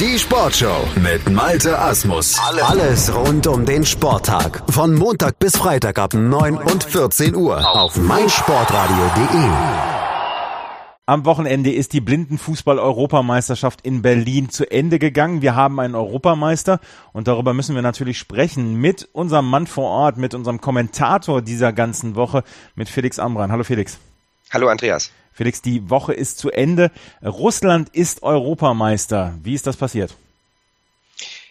Die Sportshow mit Malte Asmus. Alles rund um den Sporttag. Von Montag bis Freitag ab 9 und 14 Uhr auf meinsportradio.de. Am Wochenende ist die Blindenfußball-Europameisterschaft in Berlin zu Ende gegangen. Wir haben einen Europameister und darüber müssen wir natürlich sprechen mit unserem Mann vor Ort, mit unserem Kommentator dieser ganzen Woche, mit Felix Amran. Hallo Felix. Hallo Andreas. Felix, die Woche ist zu Ende. Russland ist Europameister. Wie ist das passiert?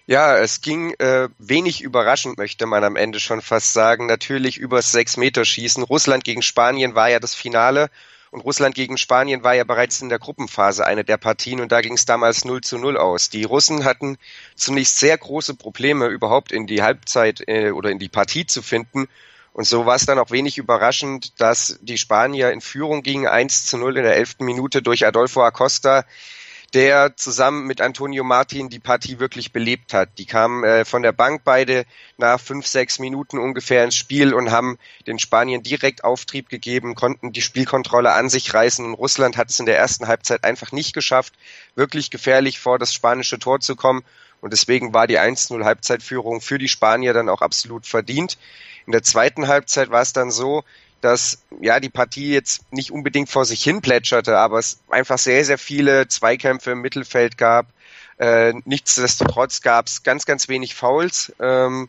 Ja, es ging äh, wenig überraschend, möchte man am Ende schon fast sagen. Natürlich übers Sechs-Meter-Schießen. Russland gegen Spanien war ja das Finale und Russland gegen Spanien war ja bereits in der Gruppenphase eine der Partien und da ging es damals 0 zu 0 aus. Die Russen hatten zunächst sehr große Probleme, überhaupt in die Halbzeit äh, oder in die Partie zu finden und so war es dann auch wenig überraschend, dass die Spanier in Führung gingen, 1 zu 0 in der elften Minute durch Adolfo Acosta, der zusammen mit Antonio Martin die Partie wirklich belebt hat. Die kamen äh, von der Bank beide nach fünf, sechs Minuten ungefähr ins Spiel und haben den Spaniern direkt Auftrieb gegeben, konnten die Spielkontrolle an sich reißen. Und Russland hat es in der ersten Halbzeit einfach nicht geschafft, wirklich gefährlich vor das spanische Tor zu kommen. Und deswegen war die 1-0 Halbzeitführung für die Spanier dann auch absolut verdient. In der zweiten Halbzeit war es dann so, dass ja die Partie jetzt nicht unbedingt vor sich hin plätscherte, aber es einfach sehr, sehr viele Zweikämpfe im Mittelfeld gab. Äh, nichtsdestotrotz gab es ganz, ganz wenig Fouls. Ähm,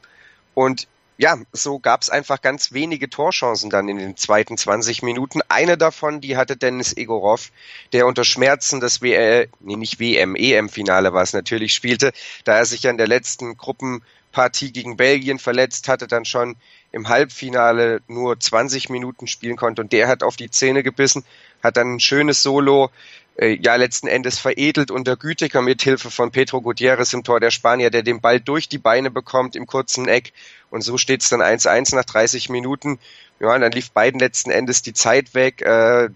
und ja, so gab es einfach ganz wenige Torchancen dann in den zweiten 20 Minuten. Eine davon, die hatte Dennis Egorov, der unter Schmerzen das WM, nee, nicht WM, EM-Finale war es natürlich, spielte, da er sich ja in der letzten Gruppenpartie gegen Belgien verletzt hatte, dann schon im Halbfinale nur 20 Minuten spielen konnte und der hat auf die Zähne gebissen, hat dann ein schönes Solo ja letzten Endes veredelt unter Gütiger mit Hilfe von Pedro Gutierrez im Tor der Spanier, der den Ball durch die Beine bekommt im kurzen Eck und so steht es dann 1-1 nach 30 Minuten. Ja, und dann lief beiden letzten Endes die Zeit weg. Äh,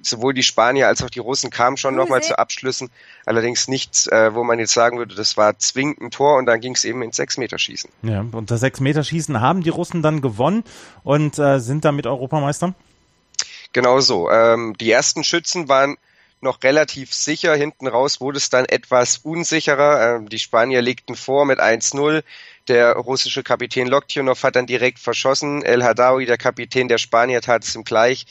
sowohl die Spanier als auch die Russen kamen schon nochmal zu Abschlüssen. Allerdings nichts, äh, wo man jetzt sagen würde, das war zwingend ein Tor und dann ging es eben ins Sechs-Meter-Schießen. Ja, und das Sechs-Meter-Schießen haben die Russen dann gewonnen und äh, sind damit Europameister? Genau so. Ähm, die ersten Schützen waren noch relativ sicher. Hinten raus wurde es dann etwas unsicherer. Ähm, die Spanier legten vor mit 1-0. Der russische Kapitän Loktionov hat dann direkt verschossen. El Hadawi, der Kapitän der Spanier, tat es ihm gleich.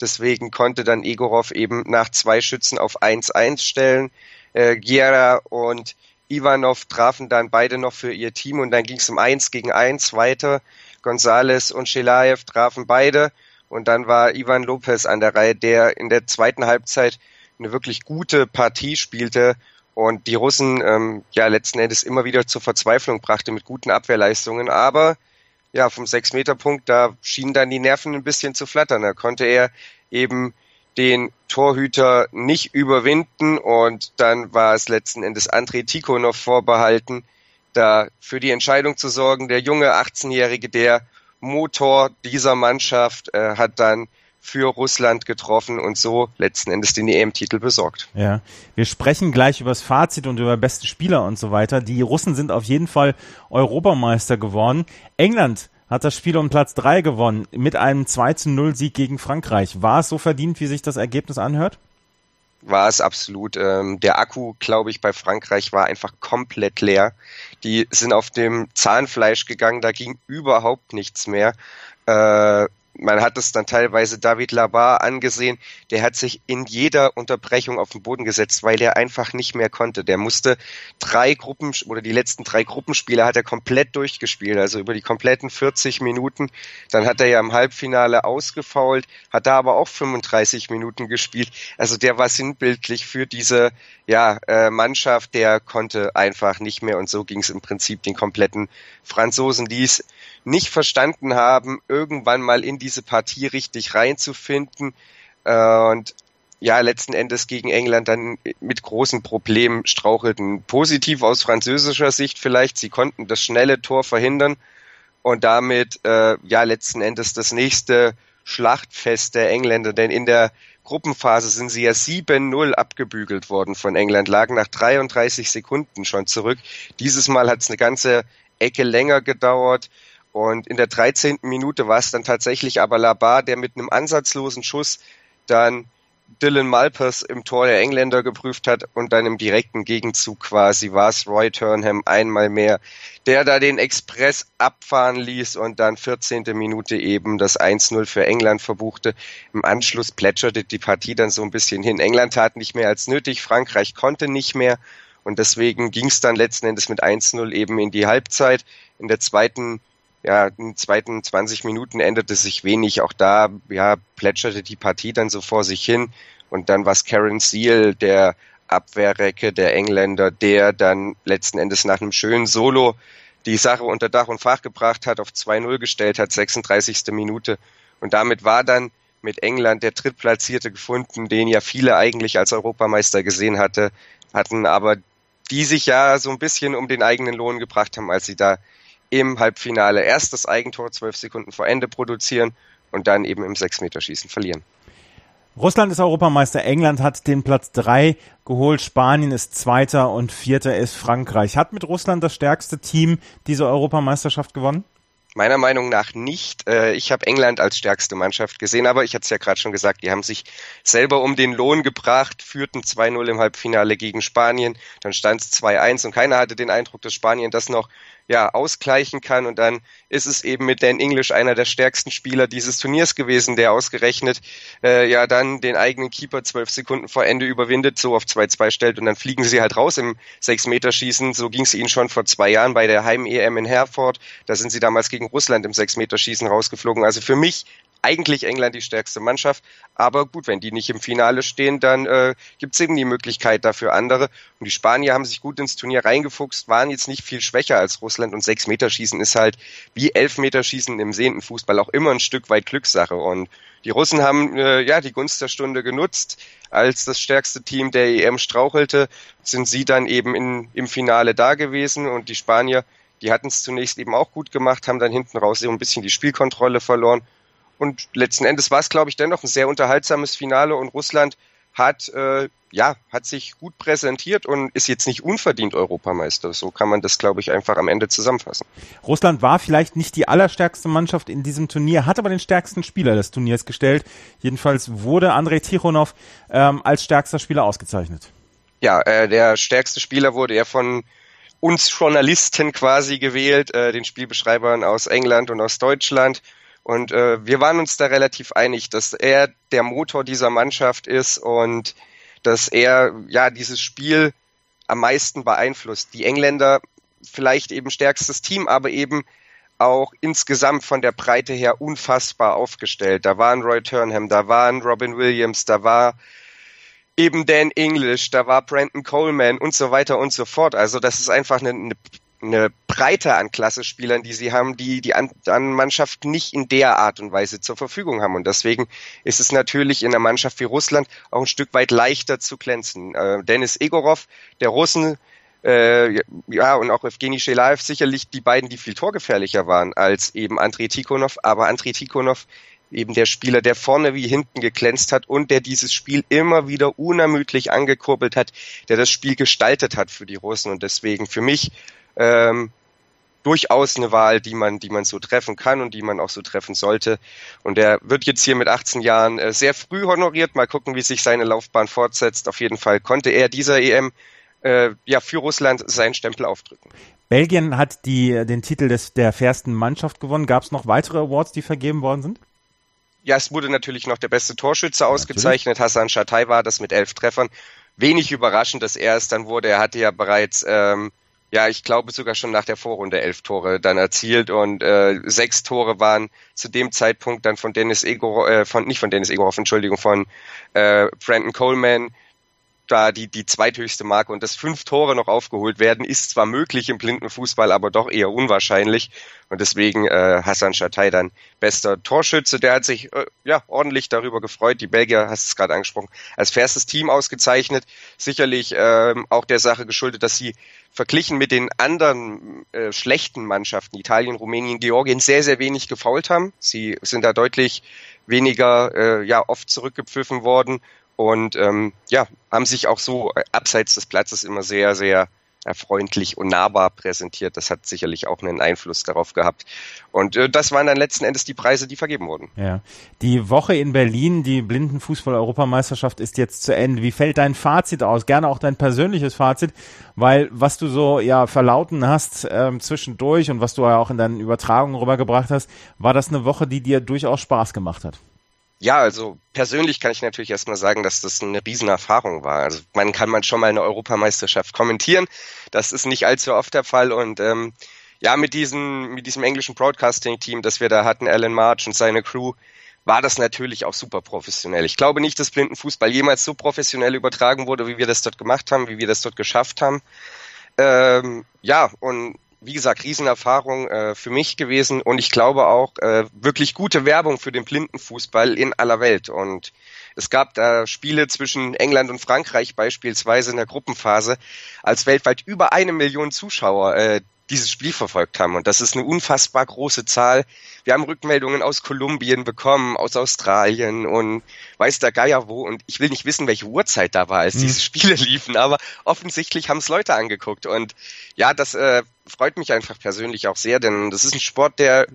Deswegen konnte dann Egorov eben nach zwei Schützen auf 1-1 stellen. Äh, Giera und Ivanov trafen dann beide noch für ihr Team und dann ging es um 1 gegen 1 weiter. Gonzales und Shelaev trafen beide und dann war Ivan Lopez an der Reihe, der in der zweiten Halbzeit eine wirklich gute Partie spielte und die Russen ähm, ja letzten Endes immer wieder zur Verzweiflung brachte mit guten Abwehrleistungen. Aber ja, vom Sechs-Meter-Punkt, da schienen dann die Nerven ein bisschen zu flattern. Da konnte er eben den Torhüter nicht überwinden und dann war es letzten Endes André Tikhonov vorbehalten, da für die Entscheidung zu sorgen. Der junge 18-Jährige, der Motor dieser Mannschaft, äh, hat dann für Russland getroffen und so letzten Endes den EM-Titel besorgt. Ja, wir sprechen gleich über das Fazit und über beste Spieler und so weiter. Die Russen sind auf jeden Fall Europameister geworden. England hat das Spiel um Platz drei gewonnen mit einem 2 zu 0 Sieg gegen Frankreich. War es so verdient, wie sich das Ergebnis anhört? War es absolut. Ähm, der Akku, glaube ich, bei Frankreich war einfach komplett leer. Die sind auf dem Zahnfleisch gegangen, da ging überhaupt nichts mehr. Man hat es dann teilweise David Labar angesehen, der hat sich in jeder Unterbrechung auf den Boden gesetzt, weil er einfach nicht mehr konnte. Der musste drei Gruppen oder die letzten drei Gruppenspiele hat er komplett durchgespielt, also über die kompletten 40 Minuten. Dann hat er ja im Halbfinale ausgefault, hat da aber auch 35 Minuten gespielt. Also der war sinnbildlich für diese ja, äh, Mannschaft, der konnte einfach nicht mehr und so ging es im Prinzip den kompletten Franzosen, die es nicht verstanden haben, irgendwann mal in diese Partie richtig reinzufinden äh, und ja, letzten Endes gegen England dann mit großen Problemen strauchelten. Positiv aus französischer Sicht vielleicht, sie konnten das schnelle Tor verhindern und damit äh, ja letzten Endes das nächste Schlachtfest der Engländer, denn in der Gruppenphase sind sie ja 7-0 abgebügelt worden von England, lagen nach 33 Sekunden schon zurück. Dieses Mal hat es eine ganze Ecke länger gedauert. Und in der 13. Minute war es dann tatsächlich aber Labar, der mit einem ansatzlosen Schuss dann Dylan Malpers im Tor der Engländer geprüft hat und dann im direkten Gegenzug quasi war es Roy Turnham einmal mehr, der da den Express abfahren ließ und dann 14. Minute eben das 1-0 für England verbuchte. Im Anschluss plätscherte die Partie dann so ein bisschen hin. England tat nicht mehr als nötig, Frankreich konnte nicht mehr und deswegen ging es dann letzten Endes mit 1-0 eben in die Halbzeit. In der zweiten ja, in den zweiten 20 Minuten änderte sich wenig. Auch da, ja, plätscherte die Partie dann so vor sich hin. Und dann war es Karen Seal, der Abwehrrecke der Engländer, der dann letzten Endes nach einem schönen Solo die Sache unter Dach und Fach gebracht hat, auf 2-0 gestellt hat, 36. Minute. Und damit war dann mit England der Drittplatzierte gefunden, den ja viele eigentlich als Europameister gesehen hatte, hatten, aber die sich ja so ein bisschen um den eigenen Lohn gebracht haben, als sie da im Halbfinale erst das Eigentor zwölf Sekunden vor Ende produzieren und dann eben im Sechsmeterschießen verlieren. Russland ist Europameister, England hat den Platz drei geholt, Spanien ist Zweiter und Vierter ist Frankreich. Hat mit Russland das stärkste Team diese Europameisterschaft gewonnen? Meiner Meinung nach nicht. Äh, ich habe England als stärkste Mannschaft gesehen, aber ich hatte es ja gerade schon gesagt, die haben sich selber um den Lohn gebracht, führten 2-0 im Halbfinale gegen Spanien, dann stand es 2-1 und keiner hatte den Eindruck, dass Spanien das noch ja, ausgleichen kann. Und dann ist es eben mit Dan English einer der stärksten Spieler dieses Turniers gewesen, der ausgerechnet äh, ja dann den eigenen Keeper zwölf Sekunden vor Ende überwindet, so auf 2-2 stellt und dann fliegen sie halt raus im Sechs-Meter-Schießen. So ging es ihnen schon vor zwei Jahren bei der Heim-EM in Herford. Da sind sie damals gegen Russland im Sechs-Meter-Schießen rausgeflogen. Also für mich eigentlich England die stärkste Mannschaft. Aber gut, wenn die nicht im Finale stehen, dann äh, gibt es eben die Möglichkeit dafür andere. Und die Spanier haben sich gut ins Turnier reingefuchst, waren jetzt nicht viel schwächer als Russland. Und sechs Meter Schießen ist halt wie elf Meter Schießen im sehenden Fußball auch immer ein Stück weit Glückssache. Und die Russen haben äh, ja die Gunst der Stunde genutzt. Als das stärkste Team der EM strauchelte, sind sie dann eben in, im Finale da gewesen. Und die Spanier, die hatten es zunächst eben auch gut gemacht, haben dann hinten raus so ein bisschen die Spielkontrolle verloren und letzten Endes war es, glaube ich, dennoch ein sehr unterhaltsames Finale und Russland hat äh, ja hat sich gut präsentiert und ist jetzt nicht unverdient Europameister. So kann man das, glaube ich, einfach am Ende zusammenfassen. Russland war vielleicht nicht die allerstärkste Mannschaft in diesem Turnier, hat aber den stärksten Spieler des Turniers gestellt. Jedenfalls wurde Andrei Tichonov ähm, als stärkster Spieler ausgezeichnet. Ja, äh, der stärkste Spieler wurde er von uns Journalisten quasi gewählt, äh, den Spielbeschreibern aus England und aus Deutschland. Und äh, wir waren uns da relativ einig, dass er der Motor dieser Mannschaft ist und dass er ja dieses Spiel am meisten beeinflusst. Die Engländer vielleicht eben stärkstes Team, aber eben auch insgesamt von der Breite her unfassbar aufgestellt. Da waren Roy Turnham, da waren Robin Williams, da war eben Dan English, da war Brandon Coleman und so weiter und so fort. Also das ist einfach eine, eine eine Breite an Klassespielern, die sie haben, die die anderen Mannschaften nicht in der Art und Weise zur Verfügung haben. Und deswegen ist es natürlich in einer Mannschaft wie Russland auch ein Stück weit leichter zu glänzen. Äh, Dennis Egorov, der Russen, äh, ja, und auch Evgeny Shelaev sicherlich die beiden, die viel torgefährlicher waren als eben Andrei Tikhonov. Aber Andrei Tikhonov eben der Spieler, der vorne wie hinten geglänzt hat und der dieses Spiel immer wieder unermüdlich angekurbelt hat, der das Spiel gestaltet hat für die Russen. Und deswegen für mich ähm, durchaus eine Wahl, die man, die man so treffen kann und die man auch so treffen sollte. Und er wird jetzt hier mit 18 Jahren äh, sehr früh honoriert. Mal gucken, wie sich seine Laufbahn fortsetzt. Auf jeden Fall konnte er dieser EM äh, ja für Russland seinen Stempel aufdrücken. Belgien hat die, den Titel des, der fairsten Mannschaft gewonnen. Gab es noch weitere Awards, die vergeben worden sind? Ja, es wurde natürlich noch der beste Torschütze ausgezeichnet. Natürlich. Hassan Chatai war das mit elf Treffern. Wenig überraschend, dass er es dann wurde. Er hatte ja bereits ähm, ja, ich glaube sogar schon nach der Vorrunde elf Tore dann erzielt und äh, sechs Tore waren zu dem Zeitpunkt dann von Dennis Egorov, äh, von nicht von Dennis Egorov, Entschuldigung, von äh, Brandon Coleman da die, die zweithöchste Marke und dass fünf Tore noch aufgeholt werden, ist zwar möglich im blinden Fußball, aber doch eher unwahrscheinlich. Und deswegen äh, Hassan Chatai dann bester Torschütze. Der hat sich äh, ja ordentlich darüber gefreut. Die Belgier, hast es gerade angesprochen, als fairstes Team ausgezeichnet. Sicherlich äh, auch der Sache geschuldet, dass sie verglichen mit den anderen äh, schlechten Mannschaften, Italien, Rumänien, Georgien, sehr, sehr wenig gefault haben. Sie sind da deutlich weniger äh, ja oft zurückgepfiffen worden und ähm, ja, haben sich auch so abseits des Platzes immer sehr, sehr freundlich und nahbar präsentiert. Das hat sicherlich auch einen Einfluss darauf gehabt. Und äh, das waren dann letzten Endes die Preise, die vergeben wurden. Ja. Die Woche in Berlin, die Blindenfußball-Europameisterschaft ist jetzt zu Ende. Wie fällt dein Fazit aus? Gerne auch dein persönliches Fazit, weil was du so ja verlauten hast ähm, zwischendurch und was du ja auch in deinen Übertragungen rübergebracht hast, war das eine Woche, die dir durchaus Spaß gemacht hat? Ja, also persönlich kann ich natürlich erstmal sagen, dass das eine Riesenerfahrung war. Also man kann man schon mal eine Europameisterschaft kommentieren. Das ist nicht allzu oft der Fall. Und ähm, ja, mit diesem, mit diesem englischen Broadcasting-Team, das wir da hatten, Alan March und seine Crew, war das natürlich auch super professionell. Ich glaube nicht, dass Blindenfußball jemals so professionell übertragen wurde, wie wir das dort gemacht haben, wie wir das dort geschafft haben. Ähm, ja, und wie gesagt, Riesenerfahrung äh, für mich gewesen und ich glaube auch äh, wirklich gute Werbung für den Blindenfußball in aller Welt. Und es gab da Spiele zwischen England und Frankreich beispielsweise in der Gruppenphase, als weltweit über eine Million Zuschauer äh, dieses Spiel verfolgt haben. Und das ist eine unfassbar große Zahl. Wir haben Rückmeldungen aus Kolumbien bekommen, aus Australien und weiß der Geier wo. Und ich will nicht wissen, welche Uhrzeit da war, als mhm. diese Spiele liefen, aber offensichtlich haben es Leute angeguckt. Und ja, das äh, freut mich einfach persönlich auch sehr, denn das ist ein Sport, der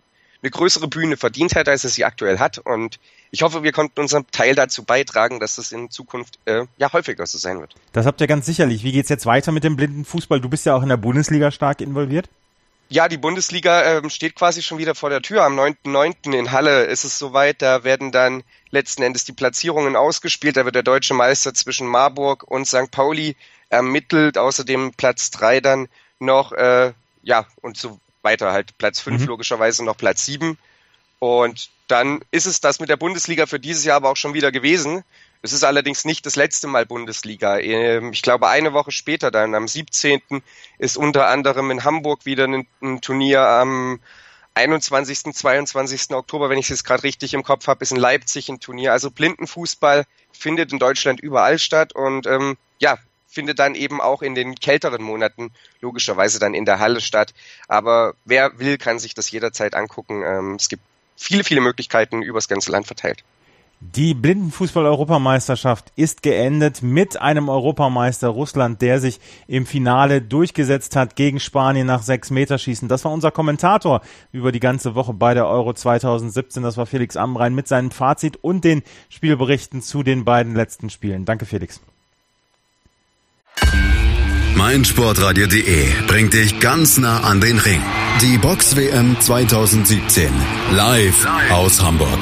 eine größere Bühne verdient hat, als es sie aktuell hat. Und ich hoffe, wir konnten unseren Teil dazu beitragen, dass das in Zukunft äh, ja häufiger so sein wird. Das habt ihr ganz sicherlich. Wie geht's jetzt weiter mit dem blinden Fußball? Du bist ja auch in der Bundesliga stark involviert. Ja, die Bundesliga ähm, steht quasi schon wieder vor der Tür. Am 9.9. in Halle ist es soweit. Da werden dann letzten Endes die Platzierungen ausgespielt. Da wird der deutsche Meister zwischen Marburg und St. Pauli ermittelt. Außerdem Platz drei dann noch, äh, ja, und so weiter halt. Platz fünf mhm. logischerweise noch Platz sieben. Und dann ist es das mit der Bundesliga für dieses Jahr aber auch schon wieder gewesen. Es ist allerdings nicht das letzte Mal Bundesliga. Ähm, ich glaube, eine Woche später, dann am 17. ist unter anderem in Hamburg wieder ein, Turnier am 21., 22. Oktober, wenn ich es jetzt gerade richtig im Kopf habe, ist in Leipzig ein Turnier. Also Blindenfußball findet in Deutschland überall statt und ähm, ja, findet dann eben auch in den kälteren Monaten logischerweise dann in der Halle statt. Aber wer will, kann sich das jederzeit angucken. Ähm, es gibt viele, viele Möglichkeiten übers ganze Land verteilt. Die Blindenfußball-Europameisterschaft ist geendet mit einem Europameister Russland, der sich im Finale durchgesetzt hat gegen Spanien nach sechs Meterschießen. Das war unser Kommentator über die ganze Woche bei der Euro 2017. Das war Felix Amrein mit seinem Fazit und den Spielberichten zu den beiden letzten Spielen. Danke, Felix. meinsportradio.de bringt dich ganz nah an den Ring. Die Box WM 2017 live aus Hamburg.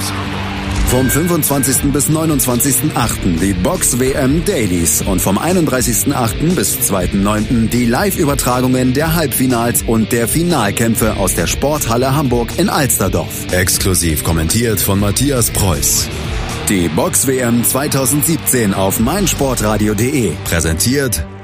Vom 25. bis 29.8. die Box WM Dailies und vom 31.8. bis 2.9. die Live-Übertragungen der Halbfinals und der Finalkämpfe aus der Sporthalle Hamburg in Alsterdorf. Exklusiv kommentiert von Matthias Preuß. Die Box WM 2017 auf meinsportradio.de. Präsentiert